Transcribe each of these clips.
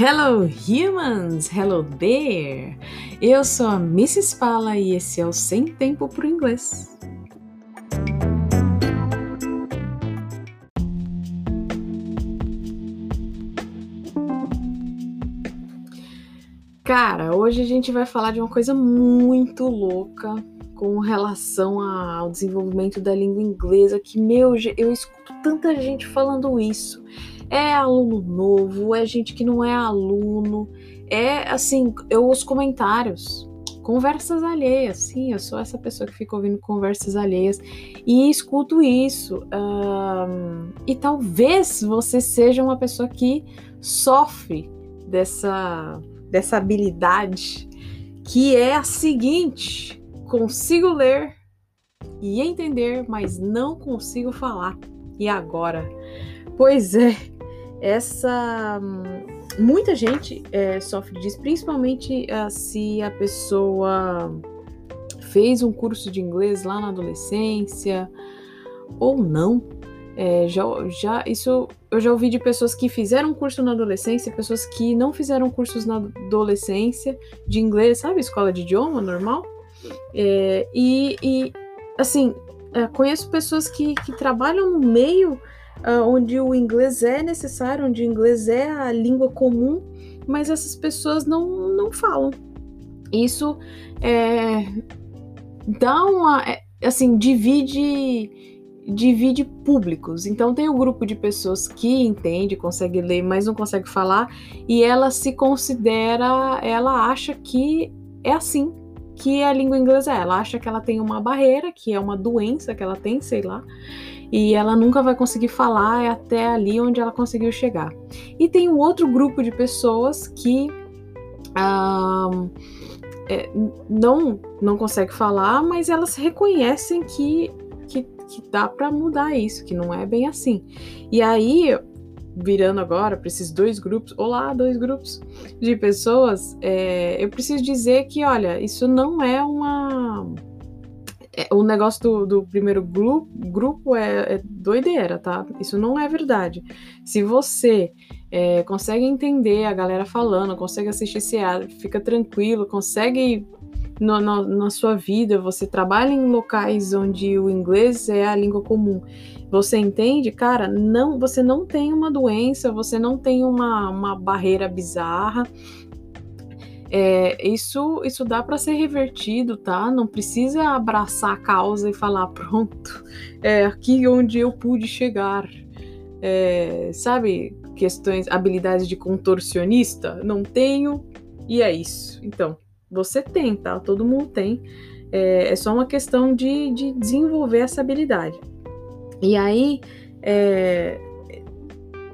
Hello humans, hello there. Eu sou a Mrs. Fala e esse é o Sem Tempo pro Inglês. Cara, hoje a gente vai falar de uma coisa muito louca com relação ao desenvolvimento da língua inglesa que meu, eu escuto tanta gente falando isso é aluno novo, é gente que não é aluno, é assim, eu ouço comentários, conversas alheias, sim, eu sou essa pessoa que fica ouvindo conversas alheias e escuto isso. Um, e talvez você seja uma pessoa que sofre dessa, dessa habilidade, que é a seguinte: consigo ler e entender, mas não consigo falar. E agora? Pois é, essa muita gente é, sofre disso, principalmente uh, se a pessoa fez um curso de inglês lá na adolescência ou não. É, já, já, isso eu já ouvi de pessoas que fizeram curso na adolescência, pessoas que não fizeram cursos na adolescência de inglês, sabe, escola de idioma normal. É, e, e, assim, é, conheço pessoas que, que trabalham no meio onde o inglês é necessário, onde o inglês é a língua comum, mas essas pessoas não, não falam. Isso é, dá uma. É, assim, divide divide públicos. Então tem o um grupo de pessoas que entende, consegue ler, mas não consegue falar, e ela se considera, ela acha que é assim que a língua inglesa é. Ela acha que ela tem uma barreira, que é uma doença que ela tem, sei lá, e ela nunca vai conseguir falar até ali onde ela conseguiu chegar. E tem um outro grupo de pessoas que ah, é, não não consegue falar, mas elas reconhecem que, que, que dá para mudar isso, que não é bem assim. E aí, virando agora para esses dois grupos, olá, dois grupos de pessoas, é, eu preciso dizer que, olha, isso não é uma é, o negócio do, do primeiro grupo, grupo é, é, doideira, tá? Isso não é verdade. Se você é, consegue entender a galera falando, consegue assistir esse fica tranquilo, consegue no, no, na sua vida, você trabalha em locais onde o inglês é a língua comum, você entende, cara, não, você não tem uma doença, você não tem uma, uma barreira bizarra, é, isso, isso dá para ser revertido, tá? Não precisa abraçar a causa e falar, pronto, é aqui onde eu pude chegar. É, sabe, questões, habilidades de contorcionista? Não tenho, e é isso. Então, você tem, tá? Todo mundo tem. É, é só uma questão de, de desenvolver essa habilidade. E aí, é,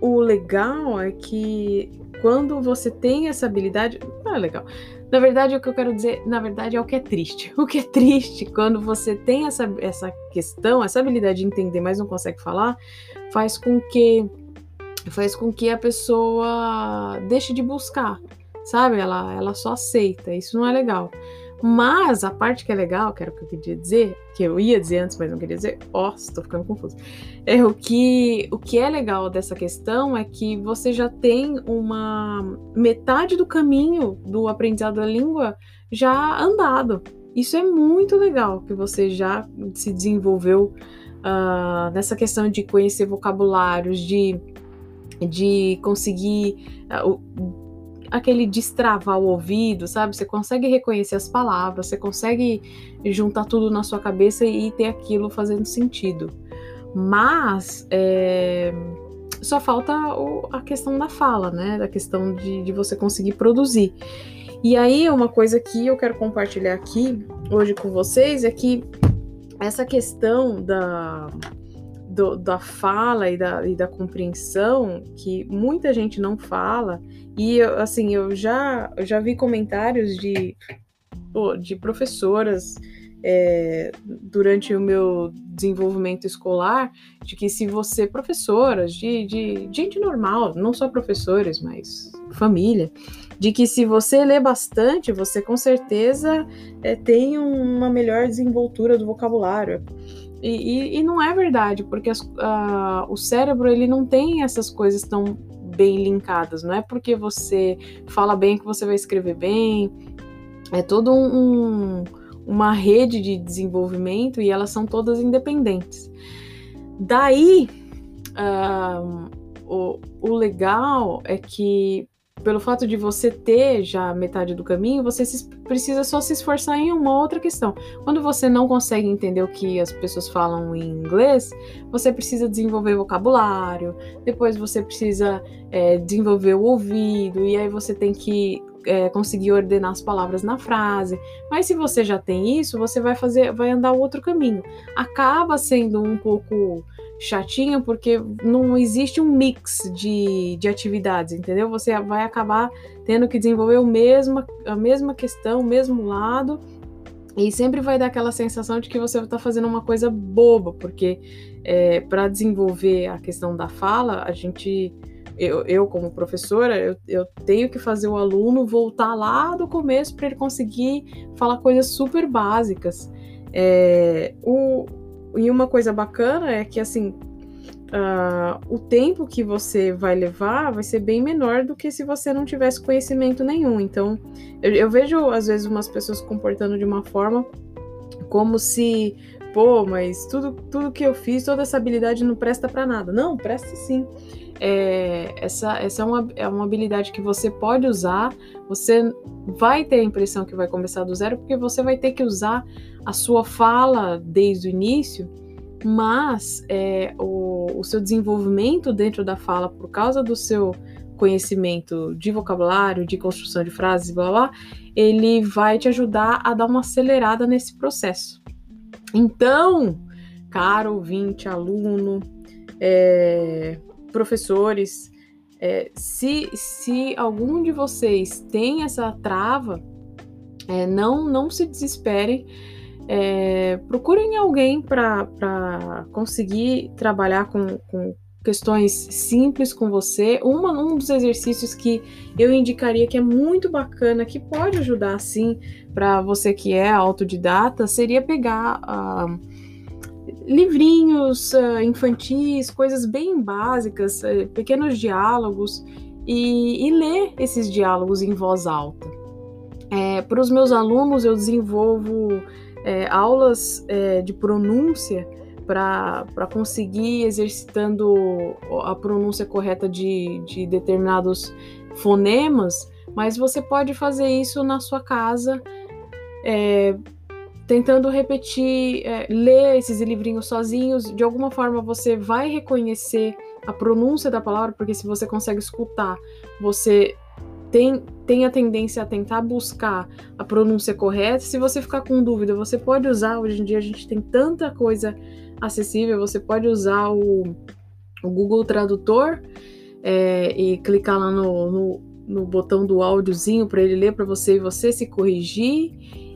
o legal é que quando você tem essa habilidade, ah, legal. Na verdade, o que eu quero dizer, na verdade, é o que é triste. O que é triste quando você tem essa, essa questão, essa habilidade de entender, mas não consegue falar, faz com que faz com que a pessoa deixe de buscar, sabe? Ela, ela só aceita. Isso não é legal. Mas a parte que é legal, que era o que eu queria dizer, que eu ia dizer antes, mas não queria dizer, ó, estou ficando confuso. É o que, o que é legal dessa questão é que você já tem uma metade do caminho do aprendizado da língua já andado. Isso é muito legal que você já se desenvolveu uh, nessa questão de conhecer vocabulários, de, de conseguir uh, aquele destravar o ouvido, sabe? Você consegue reconhecer as palavras, você consegue juntar tudo na sua cabeça e ter aquilo fazendo sentido. Mas é, só falta o, a questão da fala, né? Da questão de, de você conseguir produzir. E aí, uma coisa que eu quero compartilhar aqui hoje com vocês é que essa questão da, do, da fala e da, e da compreensão, que muita gente não fala, e assim, eu já, eu já vi comentários de, de professoras é, durante o meu desenvolvimento escolar, de que se você, professoras, de, de gente normal, não só professores, mas família, de que se você lê bastante, você com certeza é, tem uma melhor desenvoltura do vocabulário. E, e, e não é verdade, porque as, o cérebro ele não tem essas coisas tão bem linkadas. Não é porque você fala bem que você vai escrever bem. É todo um, uma rede de desenvolvimento e elas são todas independentes. Daí, uh, o, o legal é que pelo fato de você ter já metade do caminho, você se, precisa só se esforçar em uma outra questão. Quando você não consegue entender o que as pessoas falam em inglês, você precisa desenvolver vocabulário, depois você precisa é, desenvolver o ouvido, e aí você tem que é, conseguir ordenar as palavras na frase. Mas se você já tem isso, você vai fazer, vai andar outro caminho. Acaba sendo um pouco chatinho porque não existe um mix de, de atividades, entendeu? Você vai acabar tendo que desenvolver o mesmo, a mesma questão, o mesmo lado, e sempre vai dar aquela sensação de que você está fazendo uma coisa boba, porque é, para desenvolver a questão da fala, a gente eu, eu como professora, eu, eu, tenho que fazer o aluno voltar lá do começo para ele conseguir falar coisas super básicas. É, o, e uma coisa bacana é que, assim, uh, o tempo que você vai levar vai ser bem menor do que se você não tivesse conhecimento nenhum. Então, eu, eu vejo, às vezes, umas pessoas se comportando de uma forma como se, pô, mas tudo, tudo que eu fiz, toda essa habilidade não presta para nada. Não, presta sim. É, essa essa é, uma, é uma habilidade que você pode usar, você vai ter a impressão que vai começar do zero, porque você vai ter que usar a sua fala desde o início, mas é, o, o seu desenvolvimento dentro da fala, por causa do seu conhecimento de vocabulário, de construção de frases, blá blá, ele vai te ajudar a dar uma acelerada nesse processo. Então, caro ouvinte, aluno, é, professores, é, se, se algum de vocês tem essa trava, é, não, não se desesperem. É, procurem alguém para conseguir trabalhar com, com, questões simples com você. Uma, um dos exercícios que eu indicaria que é muito bacana, que pode ajudar sim para você que é autodidata, seria pegar uh, livrinhos uh, infantis, coisas bem básicas, uh, pequenos diálogos e, e ler esses diálogos em voz alta. É, para os meus alunos, eu desenvolvo é, aulas é, de pronúncia para conseguir exercitando a pronúncia correta de, de determinados fonemas, mas você pode fazer isso na sua casa, é, tentando repetir, é, ler esses livrinhos sozinhos. De alguma forma você vai reconhecer a pronúncia da palavra, porque se você consegue escutar, você tem, tem a tendência a tentar buscar a pronúncia correta. Se você ficar com dúvida, você pode usar. Hoje em dia a gente tem tanta coisa acessível, você pode usar o, o Google Tradutor é, e clicar lá no, no, no botão do áudiozinho para ele ler para você e você se corrigir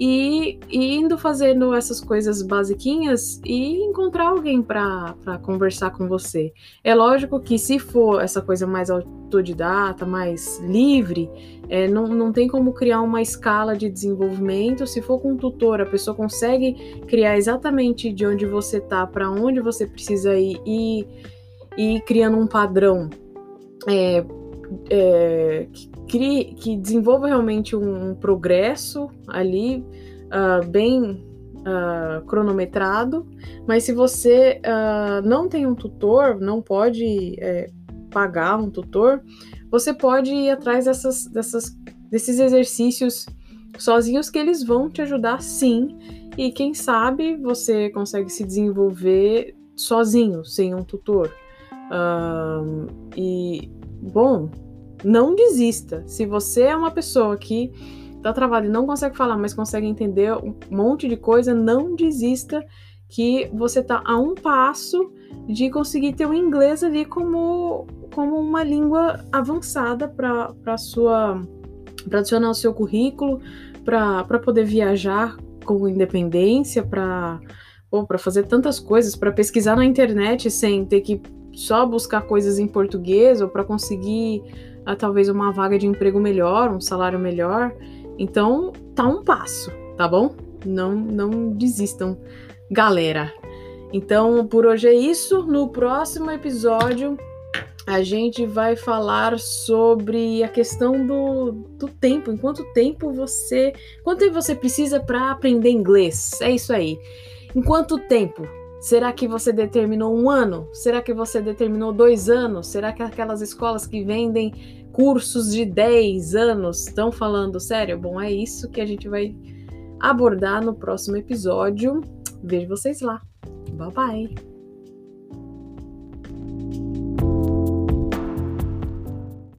e, e, indo fazendo essas coisas basiquinhas e encontrar alguém para conversar com você. É lógico que se for essa coisa mais autodidata, mais livre, é, não, não tem como criar uma escala de desenvolvimento. Se for com um tutor, a pessoa consegue criar exatamente de onde você está, para onde você precisa ir e, e criando um padrão. É, é, que, crie, que desenvolva realmente um, um progresso ali uh, bem uh, cronometrado, mas se você uh, não tem um tutor, não pode é, pagar um tutor, você pode ir atrás dessas, dessas, desses exercícios sozinhos que eles vão te ajudar sim, e quem sabe você consegue se desenvolver sozinho, sem um tutor. e bom, não desista. Se você é uma pessoa que tá travada e não consegue falar, mas consegue entender um monte de coisa, não desista que você tá a um passo de conseguir ter o inglês ali como, como uma língua avançada para sua para adicionar o seu currículo, para poder viajar com independência, para para fazer tantas coisas, para pesquisar na internet sem ter que só buscar coisas em português ou para conseguir uh, talvez uma vaga de emprego melhor, um salário melhor. Então, tá um passo, tá bom? Não, não desistam, galera. Então, por hoje é isso. No próximo episódio, a gente vai falar sobre a questão do, do tempo. Em quanto tempo você. Quanto tempo você precisa para aprender inglês? É isso aí. Em quanto tempo? Será que você determinou um ano? Será que você determinou dois anos? Será que aquelas escolas que vendem cursos de 10 anos estão falando sério? Bom, é isso que a gente vai abordar no próximo episódio. Vejo vocês lá. Bye bye!